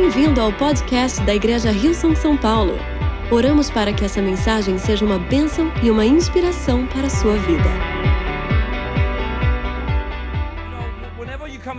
Bem-vindo ao podcast da Igreja Rio São Paulo. Oramos para que essa mensagem seja uma bênção e uma inspiração para a sua vida.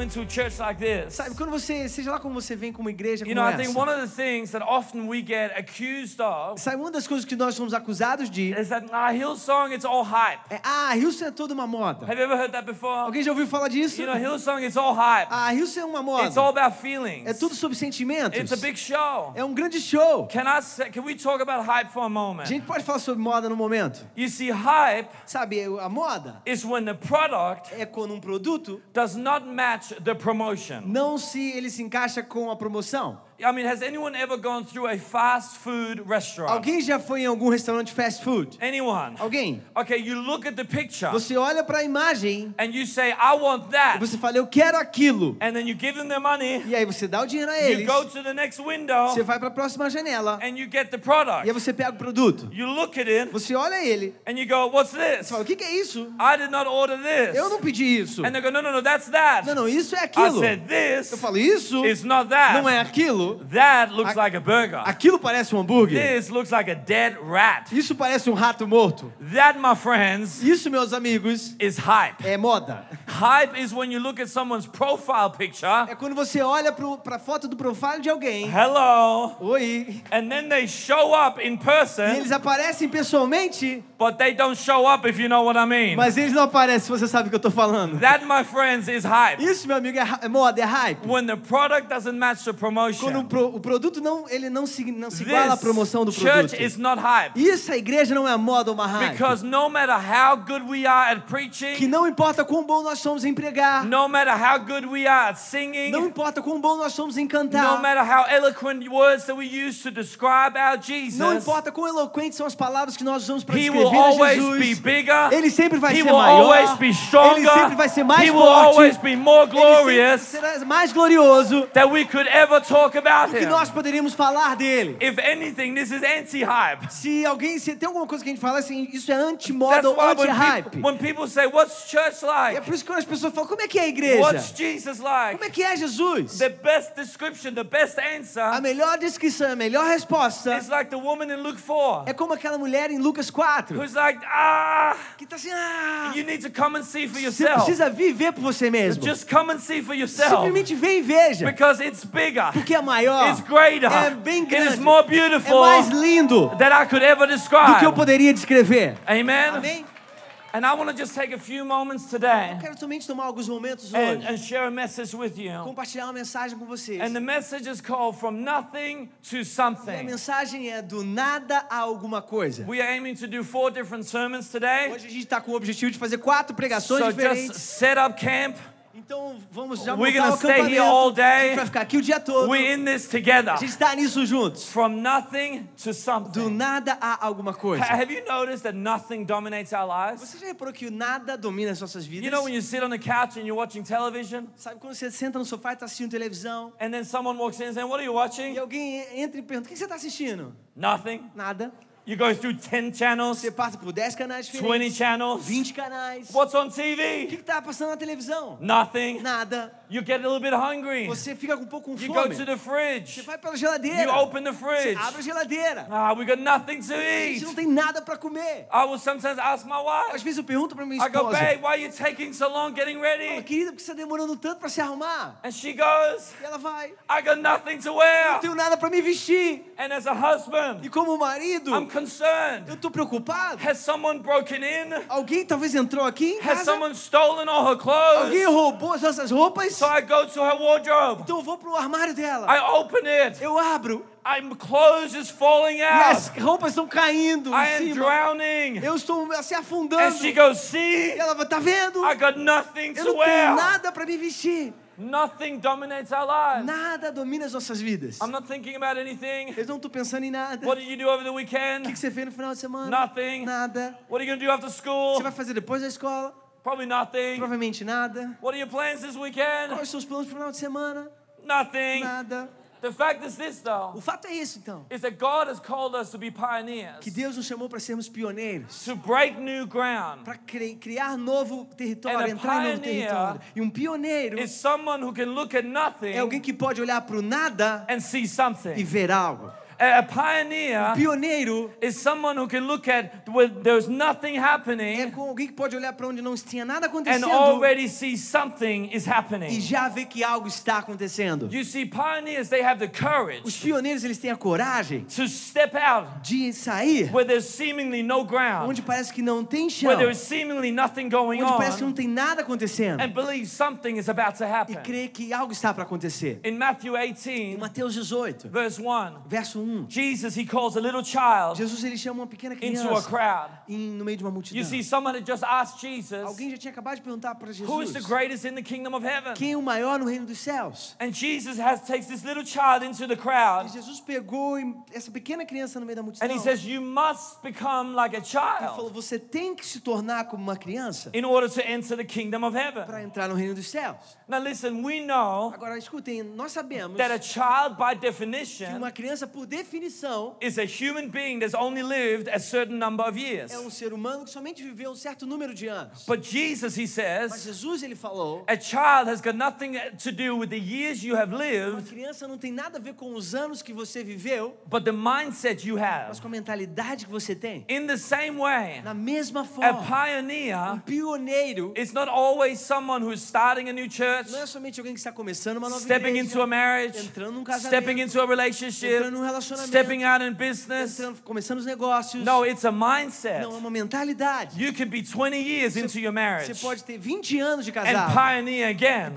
Come into a church like this, Sabe, quando você, seja lá como você vem com uma igreja you como know, I think essa, one of the things that often we get accused of sabe, uma das coisas que nós somos acusados de is that our Hillsong it's all hype. é, ah, Hilson é toda uma moda. Have you ever heard that before? Alguém já ouviu falar disso? You know, Hillsong it's all hype. Ah, Hilson é uma It's all moda. about feelings. É tudo sobre sentimentos. It's a big show. É um grande show. Can I say, can we talk about hype for a A moment? gente pode falar sobre moda no momento. You see, hype Sabe, a moda is when the product é quando um produto does not match the promotion. não se ele se encaixa com a promoção. I mean, has anyone ever gone through a fast food restaurant? Alguém já foi em algum restaurante fast food? Anyone? Alguém? Okay, you look at the picture Você olha para a imagem and you say, I want e that. você fala, eu quero aquilo. And then you give them their money, E aí você dá o dinheiro a you eles. go to the next window, Você vai para a próxima janela and you get the e aí product. você pega o produto. You look at it, Você olha ele, and you go, What's this? você fala, o que, que é isso? I did not order this. Eu não pedi isso. And they go, No, no, no, that's that. Não, não, isso é I aquilo. said, Eu This falo, isso is not that. não é aquilo. That looks like a burger. Aquilo parece um hambúrguer. This looks like a dead rat. Isso parece um rato morto. That, my friends, Isso, meus amigos, is hype. é moda. Hype is when you look at someone's profile picture. É quando você olha para a foto do profile de alguém. Hello. Oi. And then they show up in E person, eles aparecem pessoalmente, but they don't show up if you know what I mean. mas eles não aparecem se você sabe o que eu tô falando. That, my friends, is hype. Isso, meu amigo, é, é moda, é hype. When the product doesn't match the Quando o, pro- o produto não, ele não se, não se iguala à promoção do church produto. is not hype. Isso, a igreja não é moda ou uma hype. Because no matter how good we are at Que preaching, não importa quão bom nós somos em pregar. no matter how good we are at Não singing, importa quão bom nós somos em no cantar. matter how eloquent words that we use to describe our Não Jesus, importa quão eloquentes são as palavras que nós usamos para He will descrever a always be Jesus. bigger. Ele sempre vai ser maior. stronger. Ele sempre vai ser mais He will forte. always be more Ele glorious será mais glorioso that we could ever talk about do que him. nós poderíamos falar dele. If anything, this is anti-hype. Se alguém, se tem alguma coisa que a gente fala assim, isso é anti-moda ou when anti-hype. people, when people say, "What's church E é like? por isso que quando as pessoas falam, como é que é a igreja? What's Jesus Como like?" é que é Jesus? The best description, the best A answer melhor descrição, a melhor resposta is like the woman in Luke 4, é como aquela mulher em Lucas 4, who's like, "Ah, que tá assim, ah, you need to come and see for você yourself. precisa viver por você mesmo. Just come and see for yourself Simplesmente vem e veja, because it's bigger, porque é maior, it's greater, é bem it is grande, more é beautiful mais lindo than I could ever do que eu describe." poderia descrever. Amen. Amém? And I want to just take a few moments today Quero somente tomar alguns momentos and, hoje, and share a message with you. compartilhar uma mensagem com vocês. And the message is called From Nothing to E a Something. mensagem é do nada a alguma coisa. We are aiming to do four different sermons today. Hoje a gente está com o objetivo de fazer quatro pregações So just diferentes. set up camp. Então vamos já We're montar o stay here all A day. gente vai ficar aqui o dia todo. We're in this together. A gente está nisso juntos. From nothing to Do something. nada a alguma coisa. Ha- Have you noticed that nothing dominates our lives? Você já reparou que nada domina as nossas vidas? You know when you sit on the couch and you're watching television, Sabe quando você senta no sofá e está assistindo televisão and then someone walks in and says, What are you e watching? alguém entra e pergunta: O que você está assistindo? Nothing. Nada. You go through 10 channels, Você passa por 10 canais 20 diferentes, channels. 20 canais. What's on O que TV? está passando na televisão? Nothing. Nada. You get a little bit hungry. Você fica um pouco com You go fome. to the Você fridge. vai pela You geladeira. open the Você fridge. abre a geladeira. Ah, we got nothing to A eat. gente não tem nada para comer. I will sometimes ask my Às wife. vezes eu pergunto para minha I go, esposa: babe, why are you taking so long getting "Fala, ready? Querida, por que você está demorando tanto para se arrumar? And she goes, E ela vai: I got nothing to Não wear. tenho nada para me vestir. And as a husband, E como marido, I'm concerned. eu tô preocupado. Has someone broken in? Alguém talvez entrou aqui em Has casa. someone stolen all her Alguém clothes? roubou as nossas roupas. So I go to her wardrobe. Então eu vou pro armário dela. I open it. Eu abro. I'm clothes is falling E out. roupas estão caindo I am drowning. Eu estou se afundando. And she goes, E see, ela vai, tá vendo? I got nothing Eu to não tenho nada para me vestir. Nothing dominates our lives. Nada domina as nossas vidas. I'm not thinking about anything. Eu não estou pensando em nada. What did you do over the O weekend? que que você fez no final de semana? Nothing. Nada. What are you going to do after school? Você vai fazer depois da escola? Probably nothing. Provavelmente nada. What are your plans this weekend? Quais são os planos pro final de semana? Nothing. Nada. The fact is this, though, O fato é isso, então. is that God has called us to be pioneers, Que Deus nos chamou para sermos pioneiros. to break new ground. Para criar novo território, entrar em novo território. E um pioneiro Is someone who can look at nothing é alguém que pode olhar para o nada and see e something. ver algo. A, pioneer Pioneiro is someone who can look at where there's nothing é happening com alguém que pode olhar para onde não tinha nada and acontecendo already see something is e happening. já ver que algo está acontecendo. You see, pioneers, they have the Os courage pioneiros eles têm a coragem to step out de sair where there's seemingly no ground, onde parece que não tem chão, where there is seemingly nothing going onde parece que não on, tem nada acontecendo and believe something is about to e happen. crer que algo está para acontecer. In Matthew Em 18, Mateus 18, verse 1, verso 1, Jesus, he calls a little child Jesus ele chama uma pequena into a criança crowd. em- no meio de uma multidão. You see, someone had just asked Jesus, Alguém já tinha acabado de perguntar para Who is Jesus the greatest in the kingdom of heaven? quem é o maior no reino dos céus. And Jesus has takes this little child into the E crowd Jesus pegou e- essa pequena criança no meio da multidão and he says, You must become like a e falou: child Você tem que se tornar como uma criança in order to enter the kingdom of heaven. para entrar no reino dos céus. Now listen, we know Agora escutem, nós sabemos that a child by que definition uma criança, por definição, is a human being that's only lived a certain number of years. é um ser humano que somente viveu um certo número de anos. But Jesus, he Mas says, Jesus ele falou: a child has got nothing to do with the years you have uma lived, criança não tem nada a ver com os anos que você viveu, but the mindset you mas have. com a mentalidade que você tem. In the same way, Na mesma a forma, um pioneer pioneiro is not always someone who's starting a new church, não é somente alguém que está começando uma nova stepping igreja, into a marriage, entrando num casamento, stepping into a relationship, entrando num relacionamento, stepping out in business. entrando, começando os negócios. No, it's a Não, é mindset. uma mentalidade. You can be 20 years into your Você marriage pode ter 20 anos de and casado, pioneer again.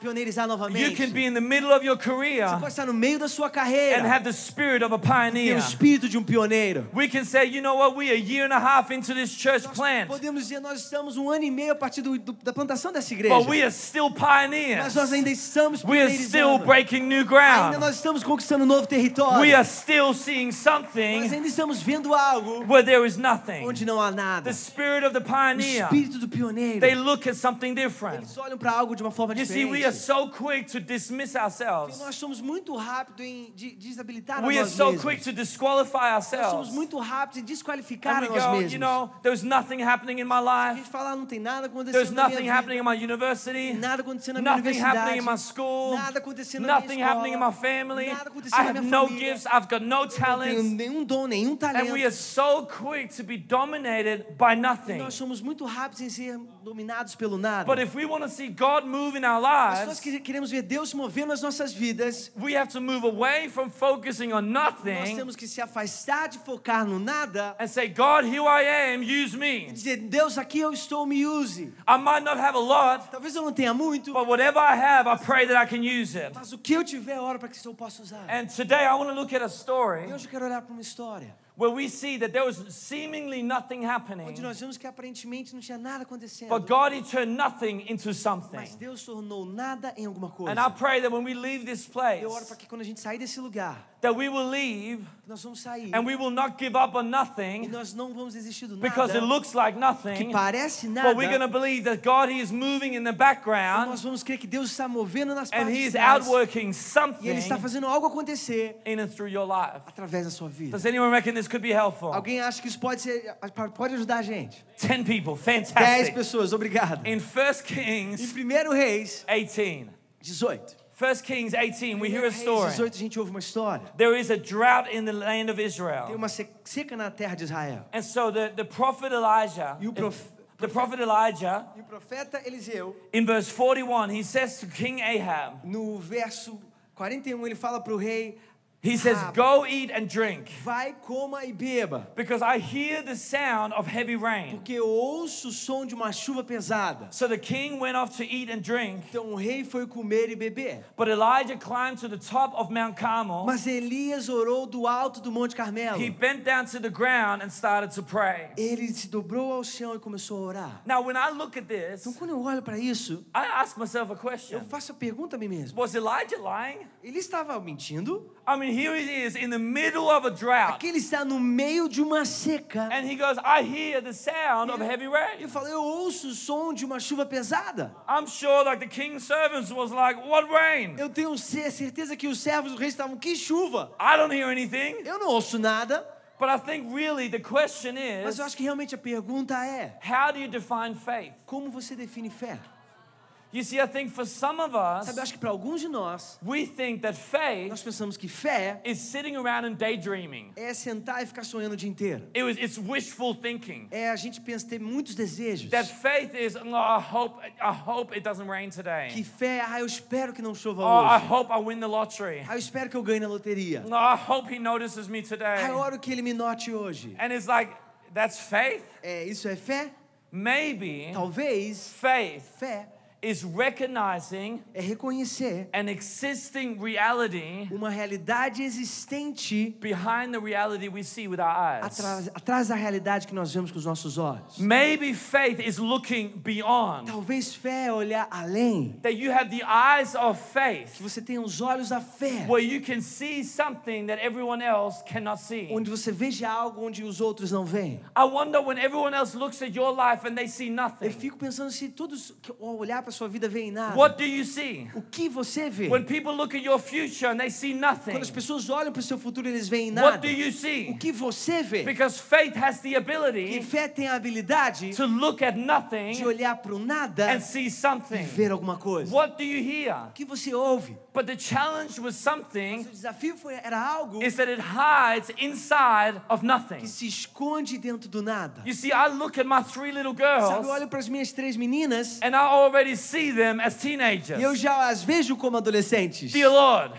pioneirizar You novamente. can be in the middle of your Você career pode estar no meio da sua and carreira, have the spirit of a ter o pioneer. espírito de um pioneiro. We can say, you know what, we are a year and a half into this church plant, Podemos dizer, nós estamos um ano e meio a partir do- do- da plantação dessa igreja. but we are still pioneers. Mas nós ainda estamos We are still pioneirizando. breaking new Ainda ground. nós estamos conquistando um novo território. We are still seeing Nós something ainda estamos vendo algo where there is nothing. onde não há nada. The spirit of the O pioneer, espírito do pioneiro. they look at something different. Eles olham para algo de uma forma You see, we are so quick to dismiss ourselves. nós somos muito rápidos em de- desabilitar a We are nós so mesmos. quick to disqualify Nós somos ourselves. muito rápidos em desqualificar a nós go, mesmos. you know, there's nothing happening in my a life. gente fala, não tem nada acontecendo There's na minha nothing vida. happening in my university. Nada acontecendo na minha Nothing universidade. happening in my school. Nada acontecendo na Nothing minha happening in my family. Nada acontecendo I na have minha no família. Gifts. I've got no Não tenho talents. nenhum dom, nenhum talento. And we are so quick to be dominated by nothing. Nós somos muito rápidos em ser dominados pelo nada. But if we want to see God move in our Mas nós lives, que- queremos ver Deus mover nas nossas vidas, we have to move away from focusing on nós nothing temos que se afastar de focar no nada and say, God, here I am, use e me. dizer, Deus, aqui eu estou, me use. I might not have a lot, Talvez eu não tenha muito, but whatever I have, I pray that I can use it. mas o que eu tiver, ora para que eu possa usar. And today I want to look at a E story hoje eu quero olhar para uma história where we see that there was seemingly nothing happening, onde nós vimos que aparentemente não tinha nada acontecendo. but God, He turned nothing into something. Mas Deus tornou nada em alguma coisa. And I pray that when we leave this place, Eu oro para que quando a gente sair desse lugar, that we will leave que nós vamos sair and we will not give up on e nothing nós não vamos desistir do because it nada, looks like que nothing, parece nada, but we're going to believe that God, He is moving in the nós background vamos crer que Deus está movendo nas and He is outworking e Ele está something fazendo algo acontecer in and through your life. através da sua vida. Does anyone reckon this could be helpful? Alguém acha que isso pode ser, pode ajudar a gente? 10 people, 10 fantastic. pessoas, obrigado. In 1 Em Kings 1 Reis 18, 18. 1 Kings 18, we hear a story. 18 a gente ouve uma história. There is a drought in the land of Tem Israel. uma se- seca na terra de Israel. And so the, the prophet Elijah, E o, prof- the prophet Elijah, e o profeta Eliseu, in verse 41, he says to King Ahab, no verso 41, um, ele fala para o rei: he says, Go eat and drink, Vai, coma e beba, because I hear the sound of heavy rain. porque eu ouço o som de uma chuva pesada. So the king went off to eat and drink, Então o rei foi comer e beber. but Elijah climbed to the top of Mount Carmel. Mas Elias orou do alto do Monte Carmelo. He bent down to the ground and started to pray. Ele se dobrou ao chão e começou a orar. Now, when I look at this, Então quando eu olho para isso, I ask myself a eu question faço a pergunta a mim mesmo. Was Elijah lying? Ele estava mentindo? I mean, here he is in the middle of a drought. Aqui ele está no meio de uma seca. And he goes, I hear the sound of heavy rain. fala, eu ouço o som de uma chuva pesada. I'm sure like the king's servants was like, what rain? Eu tenho ce- certeza que os servos do rei estavam, que chuva? I don't hear anything. Eu não ouço nada. But I think really the question Mas is, eu acho que realmente a pergunta é, how do you define faith? como você define fé? You see, I think for some of us, Sabe, eu acho que para alguns de nós, we think that faith nós pensamos que fé is sitting around and daydreaming. é sentar e ficar sonhando o dia inteiro. It was, it's wishful thinking. É a gente pensa ter muitos desejos. That faith is, oh, I hope, I hope it doesn't rain Que today. fé, ah, eu espero que não chova Oh, I hoje. hope I win the lottery. Ah, eu espero que eu ganhe na loteria. No, I hope he notices me Ah, today. eu oro que ele me note hoje. And it's like, that's faith? É, isso é fé? Maybe Talvez faith fé is recognizing é reconhecer an existing reality uma realidade existente behind the reality we see with our eyes. atrás, atrás da realidade que nós vemos com os nossos olhos. Maybe faith is looking beyond. Talvez fé é olhar além. That you have the eyes of Que faith você tenha os olhos da fé. where you can see something that everyone else cannot see. Onde você veja algo onde os outros não veem. I wonder when everyone else looks at your life and they see Eu nothing. fico pensando se todos que ao olhar para sua vida veem nada. What do you see? O que você vê? When people look at your future and they see nothing, Quando as pessoas olham para o seu futuro, eles veem what nada. do you O see? que você vê? Because faith has the E ability fé tem a habilidade to look at de nothing olhar para o nada and see e something. ver alguma coisa. What do you hear? O que você ouve? But the challenge O something desafio foi, era algo is that it hides inside of nothing. que se esconde dentro do nada. You see, I look at my three little Sabe, eu girls olho para as minhas três meninas and I already see them as e eu teenagers. já as vejo como adolescentes. Dear Lord,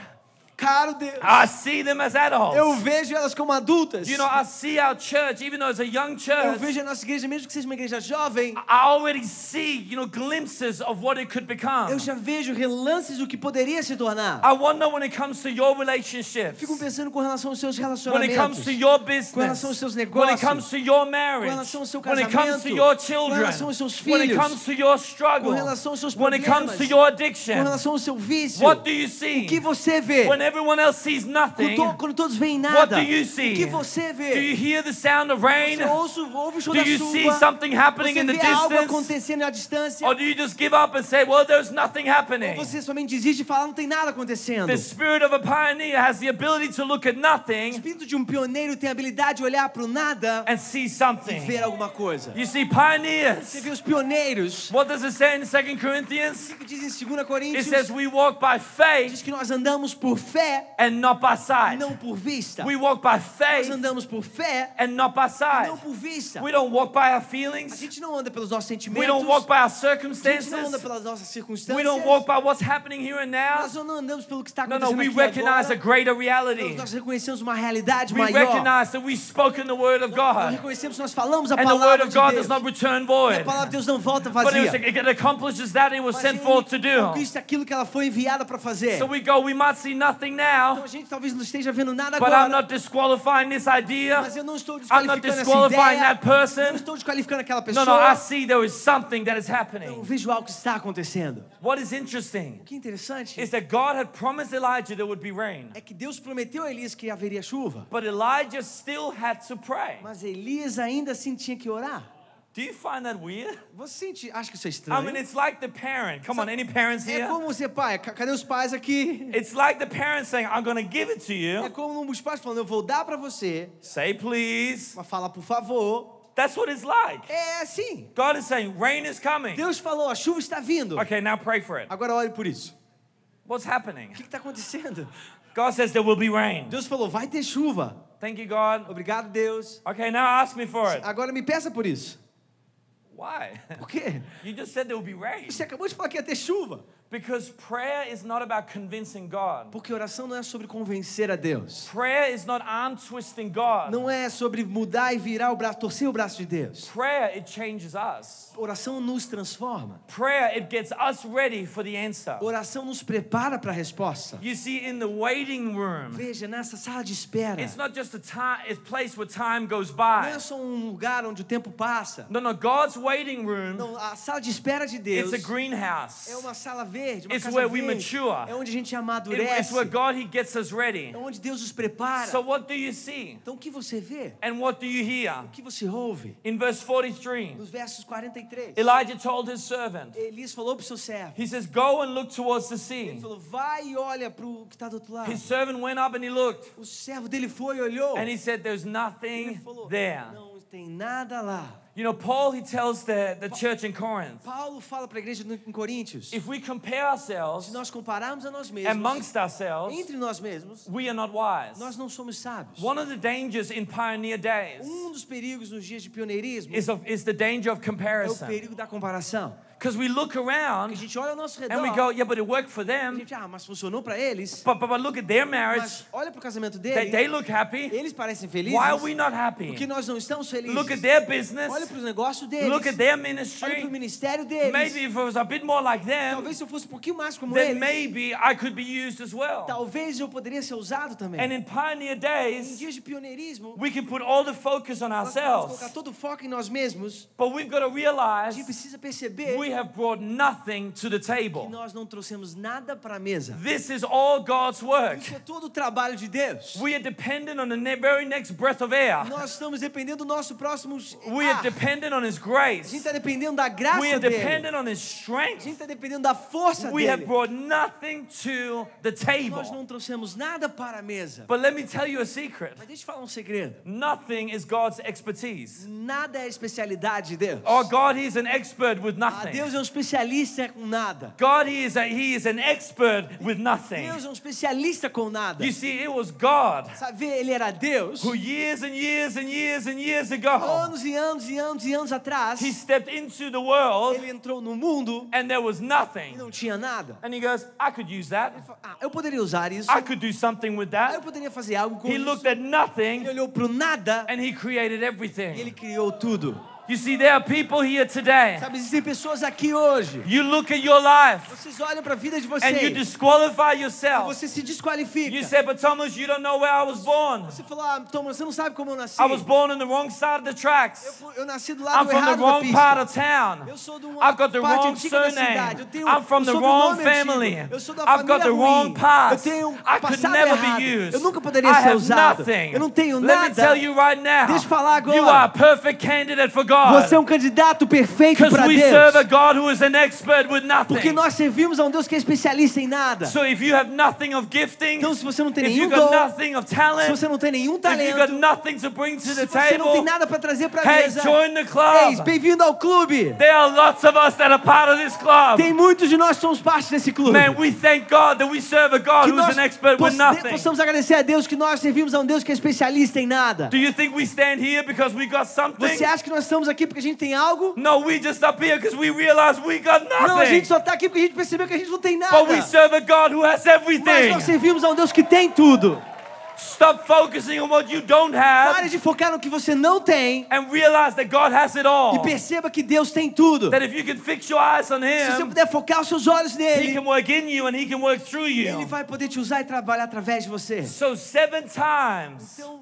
Caro Deus, I see them as eu adults. vejo elas como adultas. You know, I see our church, even though it's a young Eu church, vejo a nossa igreja, mesmo que seja uma igreja jovem, I already see, you know, glimpses of what it could become. eu já vejo relances do que poderia se tornar. I wonder when it comes to your relationships, Fico pensando com relação aos seus when it relacionamentos, comes to your com business, relação aos seus when it negócios, comes to your com marriage, relação ao seu when it comes to casamento, your com children, relação aos seus when it filhos, comes to your struggle, com relação aos seus when it comes to problemas, your com addiction. relação ao seu vício. What do you O see? que você vê? Everyone else sees Quando, nothing, to- quando todos veem what nada, do you o que você Do you vê? hear the sound of rain? Você ouve, ouve o som Do da you chuva, see something happening você in the vê algo distance? acontecendo à distância, Or do you just give up and say, well, there's nothing ou happening? você somente desiste e fala, não tem nada acontecendo. The spirit of a pioneer has the ability to look at O nothing espírito de um pioneiro tem a habilidade de olhar para o nada and see e something. ver alguma coisa. You see, Você pioneers. vê os pioneiros, What does it say in 2 Corinthians? que diz em 2 It Coríntios, says we walk by diz faith que nós andamos por fé, and not by sight. não por vista. We walk by Nós faith andamos por fé, and not by sight. não por vista. We don't walk by our A feelings. gente não anda pelos nossos We don't walk by our A gente não anda circumstances. pelas nossas circunstâncias. We don't walk by what's happening here and now. Nós não andamos pelo que está acontecendo no, we aqui recognize a greater reality. nós reconhecemos uma realidade We maior. recognize that we've spoken the word of Nós God. reconhecemos que nós falamos a And the word of de God Deus. does not return void. a palavra de Deus não volta But it, it accomplishes that it was Mas sent forth to do. aquilo que ela foi enviada para fazer. So we go, we might see nothing Então now, a gente talvez não esteja vendo nada but I'm agora. not disqualifying this idea. Mas eu não estou I'm not desqualificando essa disqualifying ideia. that person. Não estou desqualificando aquela No, pessoa. no, I see there is something that is Eu happening. vejo algo que está acontecendo. What is interesting O que é interessante is that God had promised Elijah there would be rain, é que Deus prometeu a Elias que haveria chuva. but Elijah still had to pray. Mas Elias ainda assim tinha que orar. Do you find that weird? Você sente, acha que isso é I estranho? mean, it's like the parent. Come on, any parents É here? como ser pai. Ca- Cadê os pais aqui? It's like the parent saying, I'm going to give it to É you. como os pais falando, eu vou dar pra você, Say please. mas fala por favor. That's what it's like. É assim. God is saying, rain is coming. Deus falou, a chuva está vindo. Okay, now pray for it. Agora ore por isso. What's happening? O que está acontecendo? God says there will be rain. Deus falou, vai ter chuva. Thank you, God. Obrigado, Deus. Okay, now ask me for it. Agora me peça por isso. Why? Por quê? You just said there will be rain. Você acabou de falar que ia ter chuva. Because prayer is not about convincing God. Porque oração não é sobre convencer a Deus. Prayer is not arm twisting God. Não é sobre mudar e virar o braço, torcer o braço de Deus. Prayer, it changes us. Oração nos transforma. Prayer, it gets us ready for the answer. Oração nos prepara para a resposta. You see, in the waiting room, Veja, nessa sala de espera, it's not just a time, it's a place where time goes não by. é só um lugar onde o tempo passa. No, no, God's waiting room, Não, a sala de espera de it's Deus a greenhouse. é uma sala verde verde, uma It's casa where we verde. mature. É onde a gente amadurece. It's where God He gets us ready. É onde Deus os prepara. So what do you see? Então o que você vê? And what do you hear? O que você ouve? In verse 43, Nos versos 43. Elijah told his servant, Elias falou para o seu servo. he says, Go and look towards the Ele sea. falou, vai e olha para o que está do outro lado. His servant went up and he looked, O servo dele foi e olhou. and he said, There's Ele nothing falou, there. não tem nada lá. You know, Paul, he tells the, the church in Corinth, Paulo fala para a igreja em Coríntios. if we compare ourselves, Se nós compararmos a nós mesmos, amongst ourselves, entre nós mesmos, we are not wise. nós não somos sábios. One of the dangers in pioneer days Um dos perigos nos dias de pioneirismo is, of, is the danger of comparison. é o perigo da comparação. Because we look around a gente olha ao nosso redor and we go, yeah, but it worked for them. gente, ah, mas funcionou para eles. But, but, but look at their marriage. Mas olha para o casamento They, deles. they look happy. Eles parecem felizes. Why are we not Porque happy? nós não estamos felizes. Look at their business. Olha para negócios deles. Look at their Olha para o ministry. ministério deles. Maybe if it was a bit more like them, Talvez se eu fosse um pouquinho mais como then eles, maybe I could be used as well. talvez eu poderia ser usado também. And in pioneer Em days, dias de pioneirismo, we can put all the focus on ourselves. colocar todo o foco em nós mesmos. But we've got to A realize gente precisa perceber we have brought nothing to the que table. nós não trouxemos nada para a mesa. This is all God's work. Isso é todo o trabalho de Deus. We are dependent on the very next breath of air. Nós estamos dependendo do nosso próximo We are ar. dependent on His A gente grace. está dependendo da graça We are dele. dependent on His A strength. gente está dependendo da força We have dele. brought nothing to the Nós table. não trouxemos nada para a mesa. But let me tell you a secret Mas deixa eu falar um segredo. nothing is God's expertise. Nada é especialidade de Deus. Oh, God, He's an expert with Ah, nothing. Deus é um especialista com nada. God, He is, a, he is an expert with nothing. Deus é um especialista com nada. You see, it was God Sabe, ele era Deus. who years and years and years and years ago, Anos e anos e anos e anos atrás, He stepped into the world ele entrou no mundo and there was e nothing. não tinha nada. And He goes, I could use that. Ah, eu poderia usar isso. I could do something with Ah, eu that. poderia fazer algo com He isso. looked at Ele nothing olhou para nada and He created e ele everything. criou tudo. You see, there are people here today. Sabe, existem pessoas aqui hoje. You look at your life Vocês olham para a vida de and you vocês. disqualify E yourself. você se desqualifica. You say, but Thomas, you don't know where I was born. Você falou, ah, Thomas, você não sabe como eu nasci. I was born on the wrong side of the Eu, tracks. fui- eu nasci do lado I'm from the wrong part of town. Eu sou de uma I've got the parte wrong da surname. Eu tenho I'm from the wrong antigo. family. Eu sou da I've got the wrong ruim. past. Eu tenho um I could never errado. be used. Eu nunca poderia I ser usado. nothing. Eu não tenho Let me tell you right now. Deixa eu falar agora. You are a perfect candidate for God. Você é um candidato perfeito Because para we Deus. serve a God who is an expert with Porque nothing. nós servimos a um Deus que é especialista em nada. So if you have nothing of gifting, Então, se você não tem nenhum dom, nothing of se talent, você não tem nenhum if you got talento, nothing to bring to se the você não tem table, nada para trazer para a hey, mesa, join the Ei, club. bem-vindo ao clube. There are lots of us that are part of this club. Tem muitos de nós que somos parte desse clube. Man, we thank God that we serve a God que who's an expert with nothing. possamos agradecer a Deus que nós servimos a um Deus que é especialista em nada. Do you think we stand here because we got something? Você acha que nós estamos aqui porque a gente tem algo? No, we just up here because we realize we got Não, a nothing. gente só está aqui porque a gente percebeu que a gente não tem nada. But we serve a God who has Mas everything. nós servimos a um Deus que tem tudo. Stop focusing on what you don't Pare have de focar no que você não tem and realize that God has it e all. perceba que Deus tem tudo. That if you can fix your eyes on Se você Him, puder focar os seus olhos He nele, can work in you and He can work through ele you. vai poder te usar e trabalhar através de você. So, seven times, Então,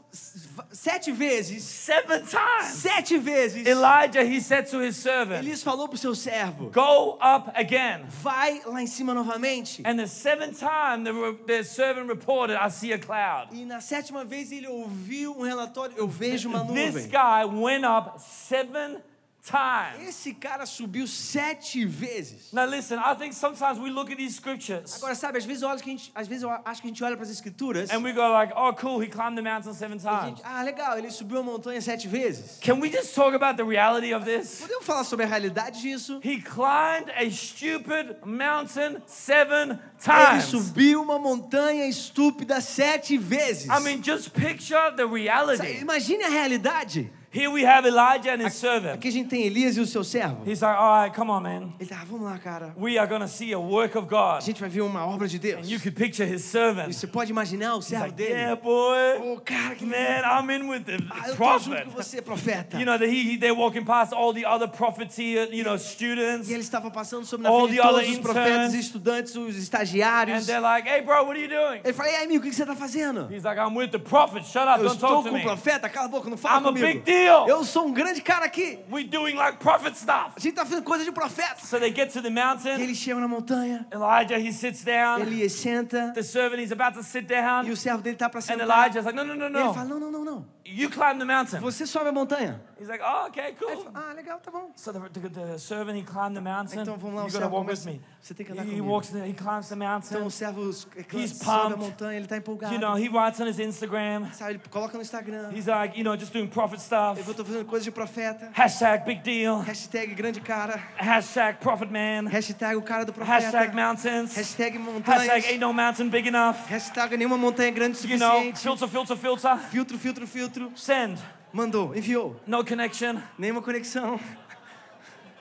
sete vezes, seven times, sete vezes, Elijah, he said to his servant, Elias falou pro seu servo: Go up again. vai lá em cima novamente. And the seventh time, the, the servant reported, I see a cloud. E na sétima vez ele ouviu um relatório: eu vejo uma This nuvem. guy went up seven times. Esse cara subiu sete vezes. Now listen, I think sometimes we look at these scriptures Agora, sabe, às vezes, eu olho que a gente, às vezes eu acho que a gente olha para as escrituras and we go like, oh cool, he climbed the mountain seven times. gente, ah, legal, ele subiu a montanha sete vezes. Can we just talk about the reality of this? Podemos falar sobre a realidade disso? He climbed a stupid mountain seven Ele times. subiu uma montanha estúpida sete vezes. I mean, just picture the reality. Imagine a realidade. Here we have Elijah and his servant. Aqui a gente tem Elias e o seu servo. He's like, all right, come on, man. Ele tá, vamos lá, cara. We are to see a work of A God. gente vai ver uma obra de Deus. And you could picture his E servant. você pode imaginar o servo like, dele. yeah, boy. Oh, cara, que Man. I'm in with the Ah, eu tô prophet. junto com você, profeta. You know, that he, he, they're walking past all the other prophets here, you know, students. E ele estava passando sobre na frente de the todos os profetas e estudantes, os And estagiários. they're like, hey, bro, what are you doing? Ele falou, e aí, amigo, o que você está fazendo? He's like, I'm with the prophet. Shut up, Eu don't estou talk to com o me. profeta, cala a boca, não fala I'm a comigo. big deal. Deal. Eu sou um grande cara aqui. We're doing like prophet stuff. A gente tá fazendo coisa de profeta. So they get to the E mountain. eles chegam na montanha, Elijah, he sits down. Elias senta, The servant, he's about to sit e down. o servo dele tá And sentar. Elijah's like, no, no, no, E ele no. fala, não, não, não, não. You climb the mountain. Você sobe a montanha. He's like, oh, okay, cool. fala, ah, legal, tá bom. So the, the, the servant, he climbed the mountain. Então vamos lá, You gotta servo walk with começa. me. Você tem que andar He comigo. walks, the, he climbs the Então mountain. o servo He's sobe a montanha, ele tá empolgado. You know, he writes on his Instagram. Sabe, ele coloca no Instagram. He's like, you know, just doing prophet stuff. Eu tô fazendo coisa de profeta. Hashtag big deal. Hashtag grande cara. Hashtag prophet man. Hashtag o cara do profeta. Hashtag mountains. Hashtag Hashtag montanhas. ain't no mountain big enough. Hashtag nenhuma montanha grande o You know, suficiente. filter, filter, filter. Filtro, filtro, filtro. Send. Mandou, enviou. No connection. Nenhuma conexão.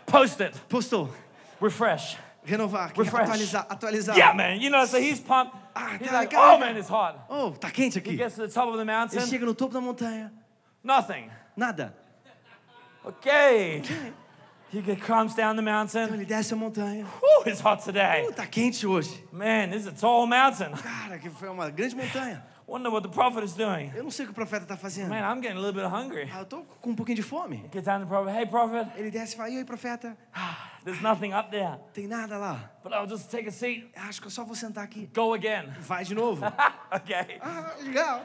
Post it. Postou. Refresh. Renovar. Refresh. Atualizar. Atualizar. Yeah, man. You know, so he's pumped. Ah, He's tá like, oh man, it's hot. Oh, tá quente He aqui. gets to the top of the Ele mountain. chega no topo da montanha. Nothing. Nada. Okay. He comes down the Então mountain. ele desce a montanha. Whew, it's hot today. Uh, tá quente hoje. Man, this is a tall mountain. Cara, que foi uma grande montanha. Wonder what the prophet is doing. Eu não sei o que o profeta tá fazendo. Man, I'm getting a little bit hungry. Ah, eu tô com um pouquinho de fome. Get down the prophet. Hey, prophet, Ele desce e fala, e aí, profeta? there's nothing up there, Tem nada lá. but I'll just take a seat. Acho que eu só vou sentar aqui. Go again. Vai de novo. okay. ah, legal.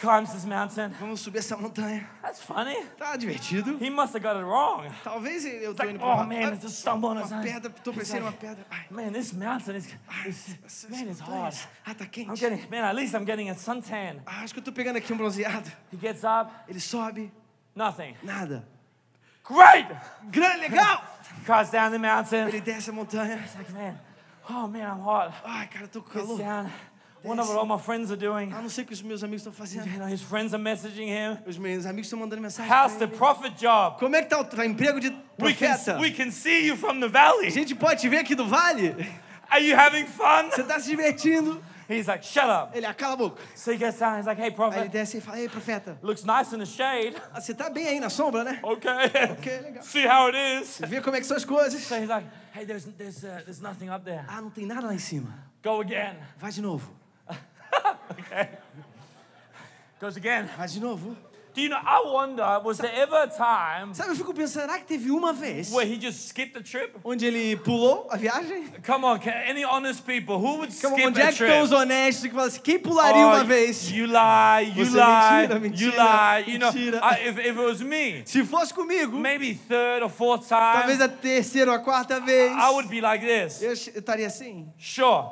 Climbs this mountain. Vamos subir essa montanha. That's funny. Tá divertido. He must have got it wrong. Talvez eu tô indo oh pra man, it's just stumble on uma pedra, tô parecendo uma pedra. Ai, Man, this mountain is, is man, it's hot. Ah, tá I'm quente. getting, man, at least I'm getting a suntan. Ah, acho que eu tô pegando aqui um bronzeado. He gets up, Ele sobe, nothing. nada. Great! Grande, legal! Comes down the mountain. Ele desce a montanha. It's like, man, oh man, I'm hot. Ai, cara, tô com Gets calor. Wonder what all my friends are doing. Ah, não sei o que os meus amigos estão fazendo. You know, his friends are messaging him. Os meus amigos estão mandando mensagem. How's the prophet job? Como é que tá o emprego de We can, profeta? we can see you from the A valley. gente pode te ver aqui do vale? Are you having fun? Você tá se divertindo? He's like, shut up. Ele, ah, cala a boca. So he gets down. He's like, hey, Aí ele prophet, desce e fala, ei, profeta, looks nice in the shade. ah, você tá bem aí na sombra, né? Okay. Ok, legal. See how it is. Vê como é que são as coisas. So he's like, hey, there's, there's, uh, there's nothing up there. Ah, não tem nada lá em cima. Go again. Vai de novo. Okay. Goes again. Vai de novo. Do you know, I wonder, was there ever a time Sabe, eu fico pensando, será que teve uma vez where he just skipped a trip? onde ele pulou a viagem? Come on, can, any honest people, who would skip onde é a que estão trip? os honestos que falam assim, quem pularia uma Oh, vez? You lie, you Você lie, mentira, you mentira, lie. You know, mentira. I, if, if it was me, Se fosse comigo, maybe third or fourth talvez time, a terceira ou a quarta vez, I would be like this. eu estaria assim. Sure,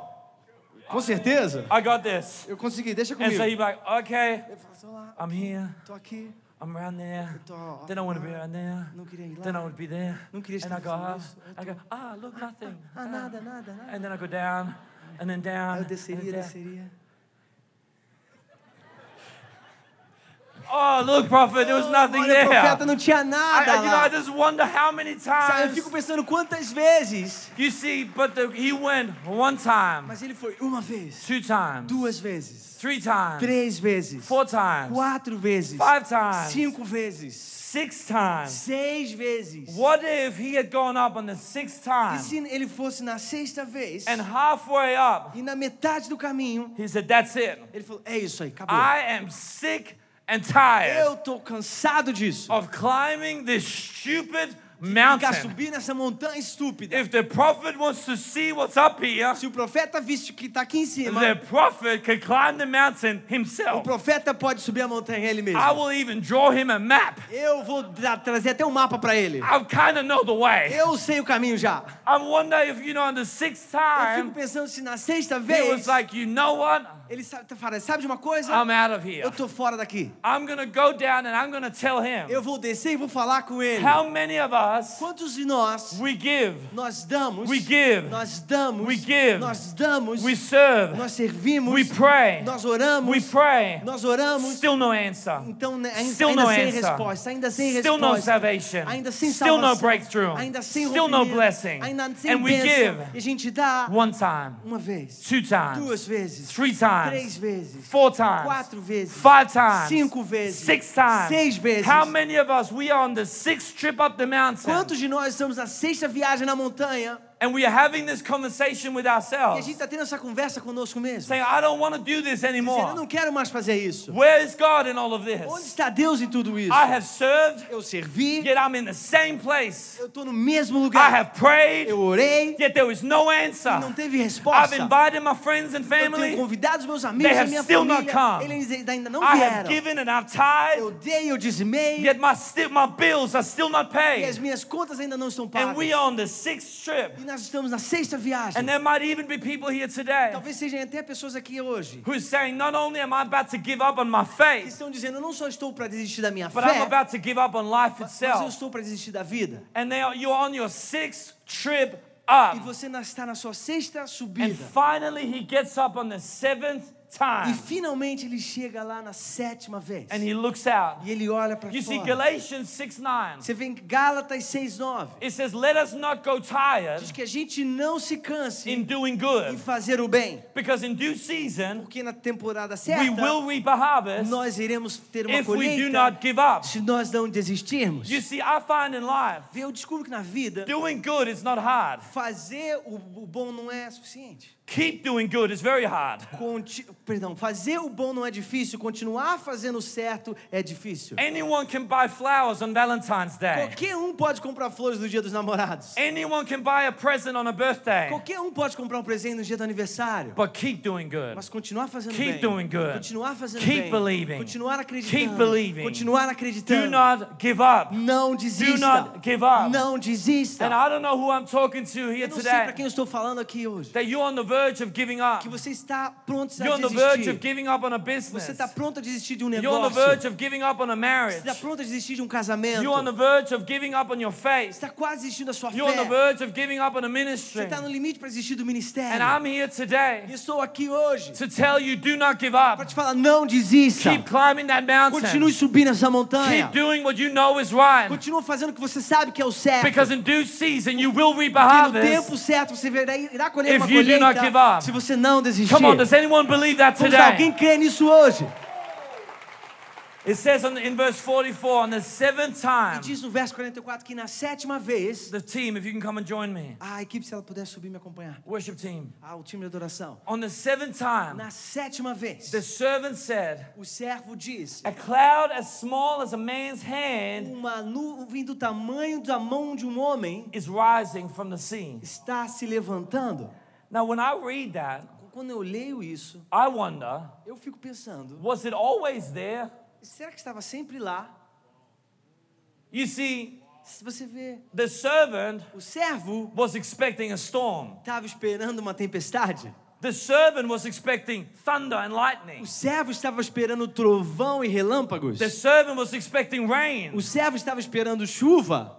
Com certeza. I got this. Eu consegui, deixa And comigo. so he'd be like, okay, assim, "Olá, I'm here, tô aqui, I'm around there. tô Then I want to be around there. não queria ir Then I lá. be there. Não queria And estar I go up. isso. I go, ah, look, nothing. Ah, nada, nada, nada. And then I go down, and then down. Eu and desceria, desceria. Oh, look, prophet, there was nothing Olha, there. profeta, não tinha I, nada I- you know, I lá. just wonder how many Sabe, eu times. fico pensando quantas vezes. You see, but the, he went one time, Mas ele foi uma vez, two times, duas vezes, three times, três vezes, four times, quatro vezes, five times, cinco vezes, six times. seis vezes. What if he had gone up on the sixth E time se ele fosse na sexta vez and halfway up, e na metade do caminho, he said, That's it. ele falou: É isso aí, acabou. I am sick and tired Eu tô cansado disso. of climbing this stupid mountain. subir nessa montanha estúpida. If the prophet wants to see what's up here, Se o profeta visse o que está aqui em cima, the prophet could climb the mountain o himself. profeta pode subir a montanha ele mesmo. I will even draw him a map. Eu vou tra- trazer até um mapa para ele. I kind of know the way. Eu sei o caminho já. I wonder if, you know, on the sixth Eu fico time, pensando se na sexta vez was like, you know what? Ele sabe, fala, sabe de uma coisa? I'm out of here. Eu tô fora daqui. I'm to go down and I'm to tell him. Eu vou descer e vou falar com ele. How many of us Quantos de nós we give, nós damos? we give, Nós damos. We give. Nós damos. we serve, Nós servimos. we pray, Nós oramos. we pray, Nós oramos. still no answer, Então, né, ainda, Still ainda no sem answer. resposta, ainda sem still no resposta, salvation, ainda sem still no salvação, breakthrough, ainda sem still no blessing. ainda sem And we bênção. give E a gente dá one time, uma vez, two times, duas vezes, three três times, vezes, four times, quatro vezes, five times, cinco vezes, six times. seis vezes. How many of us we are on the sixth trip up the mountain? Quantos de nós estamos na sexta viagem na montanha And we are having this conversation with E a ourselves, gente está tendo essa conversa conosco mesmo. saying, I don't want to do this Dizendo, eu anymore. não quero mais fazer isso. Where is God in all of Onde this? está Deus em tudo isso? I have served, Eu servi, yet I'm in the same place. eu estou no mesmo I lugar. have prayed, Eu orei yet there was no e não answer. teve I've resposta. invited my friends and Eu tenho family. convidado os meus They amigos e have minha still not família. come. Eles ainda não I have vieram. given and I've Eu tithed, dei, eu dizimei. yet my, my bills are still not E as paid. minhas contas ainda não estão And pagas. we are on the sixth trip. Nós estamos na sexta viagem. And there might even be people here today Talvez sejam até pessoas aqui hoje who's saying, not only am I about to give up on my que faith, estão dizendo: Eu não só estou para desistir da minha but I'm fé, about to give up on life mas eu itself. estou para desistir da vida. And they are, you're on your sixth trip E up. você na- está na sua sexta And subida. finally, he gets up on the seventh E time finalmente ele chega lá na sétima vez. and he looks out. E ele olha para You see, fora. Galatians 6 9. Você vê em Gálatas 6:9. It says, Let us not go tired Diz que a gente não se canse in doing em good, fazer o bem, because in due season, porque na temporada we certa will reap a harvest nós iremos ter uma if we do colheita not give up. se nós não desistirmos. You see, I find in life, Eu descubro que na vida doing good is not hard. fazer o bom não é suficiente. Keep doing good is very hard. Conti- Perdão, fazer o bom não é difícil, continuar fazendo o certo é difícil. Anyone can buy flowers on Valentine's Day. Qualquer um pode comprar flores no dia dos namorados. Anyone can buy a present on a birthday. Qualquer um pode comprar um presente no dia do aniversário. But keep doing good. Mas continuar fazendo Keep bem. doing good. Continuar fazendo Keep bem. believing. Continuar acreditando. Keep believing. Continuar Do acreditando. not give up. Não desista. not give up. Não desista. And I don't know who I'm talking to here Eu não sei para today. quem eu estou falando aqui hoje. That you're on the verge of giving up. Que você está pronto a You're on the verge of desistir. giving up on a Você business. está pronto a desistir de um You're on the negócio. verge of giving up on a Você marriage. está pronto a desistir de um casamento. You're on the verge of giving up on your Você faith. está quase desistindo da sua You're on the fé. verge of giving up on a Você ministry. está no limite para desistir do ministério. And I'm here E today estou aqui hoje to tell you do not give para up. te falar, não desista. Keep climbing that mountain. Continue subindo essa montanha. Keep doing what you know is right. Continua fazendo o que você sabe que é o certo. Because in due season you will reap a Porque no harvest. tempo certo você verá, irá colher uma colheita up. se você não desistir. Come on, does anyone believe that today? alguém crê nisso hoje? It says on, in verse 44, on the seventh E time, diz no verso 44 que na sétima vez, the team, if you can come and join me, a equipe, se ela puder subir e me acompanhar. worship team, Ah, o time de adoração. on the seventh time, Na sétima vez, the servant said, o servo diz: A cloud as small as a man's hand Uma nuvem do tamanho da mão de um homem is rising from the sea. está se levantando. Now, when I read that, Quando eu leio isso, I wonder, eu fico pensando: was it always there? será que estava sempre lá? You see, Se você vê, the servant o servo was expecting a storm. estava esperando uma tempestade. The servant was expecting thunder and O lightning. servo estava esperando trovão e relâmpagos. The servant was expecting rain. O servo estava esperando chuva.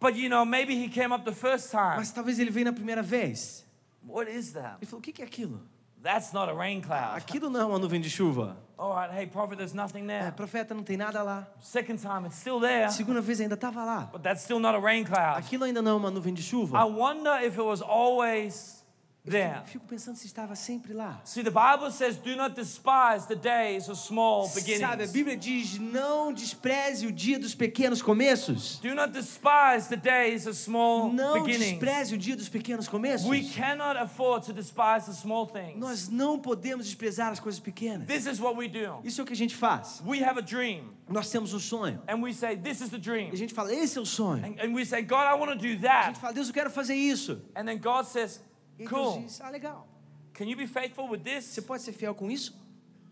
But you know, maybe he came up the first time. Mas talvez ele veio na primeira vez. What is that? Ele falou: o que que é aquilo? That's not a rain cloud. Aquilo não é uma nuvem de chuva. All right, hey, prophet, there's nothing É, there. profeta, não tem nada lá. Second time, it's still there, Segunda vez ainda estava lá. but that's still not a rain cloud. Aquilo ainda não é uma nuvem de I chuva. wonder if it was always there. Fico pensando se estava sempre lá. See, the Bible says, do not despise the days of small Sabe, a beginnings. Bíblia diz: não despreze o dia dos pequenos começos. Do not despise the days of small Não beginnings. despreze o dia dos pequenos começos. We cannot afford to despise the small things. Nós não podemos desprezar as coisas pequenas. This is what we do. Isso é o que a gente faz. We have a dream, Nós temos um sonho. and we say, This is the E dream. a gente fala: esse é o sonho. And, and we say, God, I want to do A that. gente fala: Deus, eu quero fazer isso. And then God says, E Deus Cool. diz: ah, legal. Can you be faithful with this? Você pode ser fiel com isso?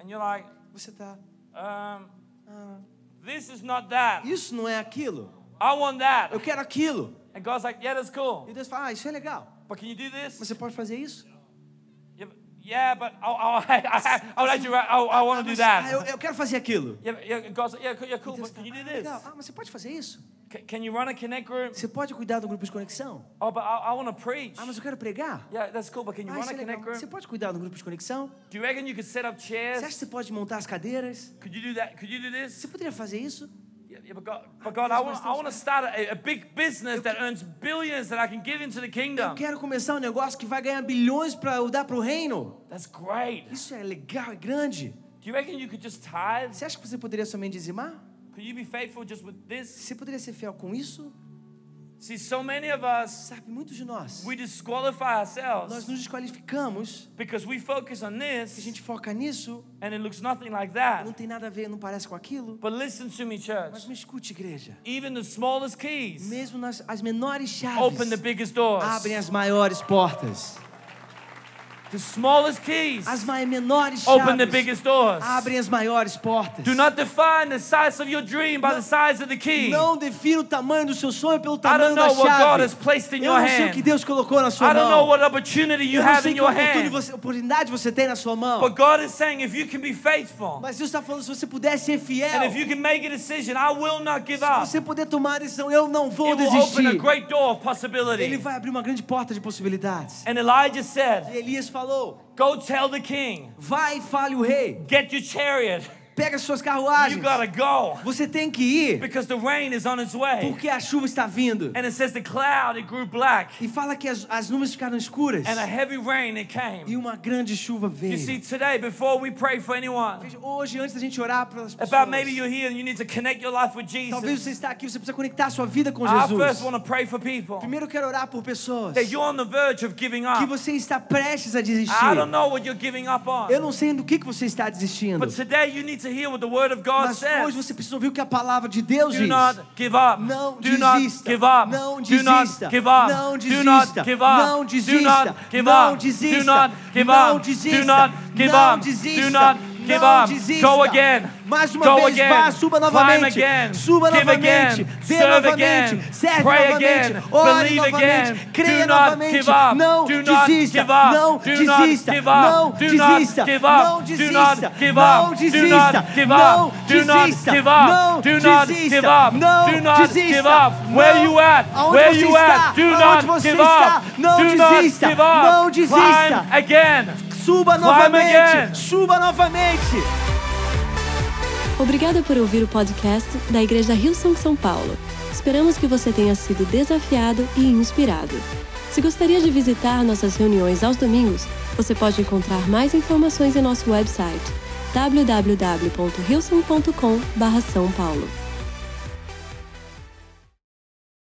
And you're like, Você tá. um, ah, This is not that. isso não é aquilo. I want that. Eu quero aquilo. And God's like, Yeah, that's cool. E Deus fala: ah, isso é legal. But can you do this? Você pode fazer isso? Yeah, but, I, I, I, I would actually, I, I want to do Ah, eu, that. eu quero fazer aquilo. Yeah, yeah, God's like, yeah, yeah, cool, Deus but can you do ah, this? Ah, mas você pode fazer isso? Can, you run a connect group? Você pode cuidar do grupo de conexão? Oh, but I, I want to preach. Ah, mas eu quero pregar. Yeah, that's cool, but can you Ah, run a é legal. connect Você group? pode cuidar do grupo de conexão? Do you reckon you could set up Você acha chairs? que você pode montar as cadeiras? Could you do that? Could you do this? Você poderia fazer isso? Yeah, yeah, but God, but God I, want, I want to start a, a big business that earns billions that I can give into the Eu kingdom. quero começar um negócio que vai ganhar bilhões para dar para o reino. That's great. Isso é legal, é grande. Do you reckon you could just tithe? Você acha que você poderia somente dizimar? Could you be faithful just with this? Você poderia ser fiel com isso? See, so many of us, Sabe, muitos de nós, we disqualify nós ourselves nos desqualificamos because we focus on que a this gente foca nisso, and it looks nothing like não that. tem nada a ver, não parece com aquilo. But listen to me, church. Mas me escute, igreja. Even the smallest keys Mesmo nas as menores chaves open the biggest doors. abrem as maiores portas. The smallest keys As menores open the chaves biggest doors. abrem as maiores portas. Do not define the size of your dream by the size of the key. Não defina o tamanho do seu sonho pelo I tamanho don't da know what God chave. has placed in Eu your não sei o que. Deus colocou na sua I don't know mão. what opportunity you Eu não have sei in que your hand. você- oportunidade você tem na sua mão. But God is saying if you can be faithful Mas Deus está falando, se você puder ser fiel, and if you can make a decision, I will not give se up. você puder tomar a decisão, eu não vou It will open a desistir. great door of Ele possibility. vai abrir uma grande porta de possibilidades. And Elijah said, E Elias falou, Go tell the king, vai e fale o rei, get your chariot. Pega suas You carruagens. gotta go Você tem que ir, because the rain is on its way. porque a chuva está vindo. And it says the cloud, it grew black. E fala que as, as nuvens ficaram escuras. And a heavy rain, it E uma grande chuva You see, veio. today, before we pray for anyone, Veja, Hoje, antes da gente orar para as pessoas, about maybe you're here and you need to connect your life with talvez você Jesus. está aqui, você precisa conectar a sua vida com I first Jesus. want to pray for people Primeiro eu quero orar por pessoas that you're on the verge of giving que você está prestes a desistir. I don't know what you're giving up Eu on. não sei do que, que você está desistindo. But today you need to Mas hoje você precisa ouvir o que a palavra de Deus diz. Não desista. Não desista. Não desista. Não desista. Não desista. Não desista. Não desista. Give Não up. desista. Go again. Mais uma Go vez, again. vá, suba Climb again. Suba Give novamente. again. Serve novamente. again. Serve Pray novamente. again. Ore Believe novamente. again. Creia Do not novamente. give up. Não Do not desista. give up. Não Do not desista. give up. Não Do not desista. give up. Não Do desista. not give Não up. Do desista. not give Não up. Do not desista. give up. Não Do not give up. Não Do not give up. Where you at? Aonde Where você you está? at? Do Aonde not você give está? up. Não Do not desista. give up. Não desista. Climb again. Suba novamente. again. Suba novamente. Obrigada por ouvir o podcast da Igreja Rio São São Paulo. Esperamos que você tenha sido desafiado e inspirado. Se gostaria de visitar nossas reuniões aos domingos, você pode encontrar mais informações em nosso website www.hilson.com/são paulo.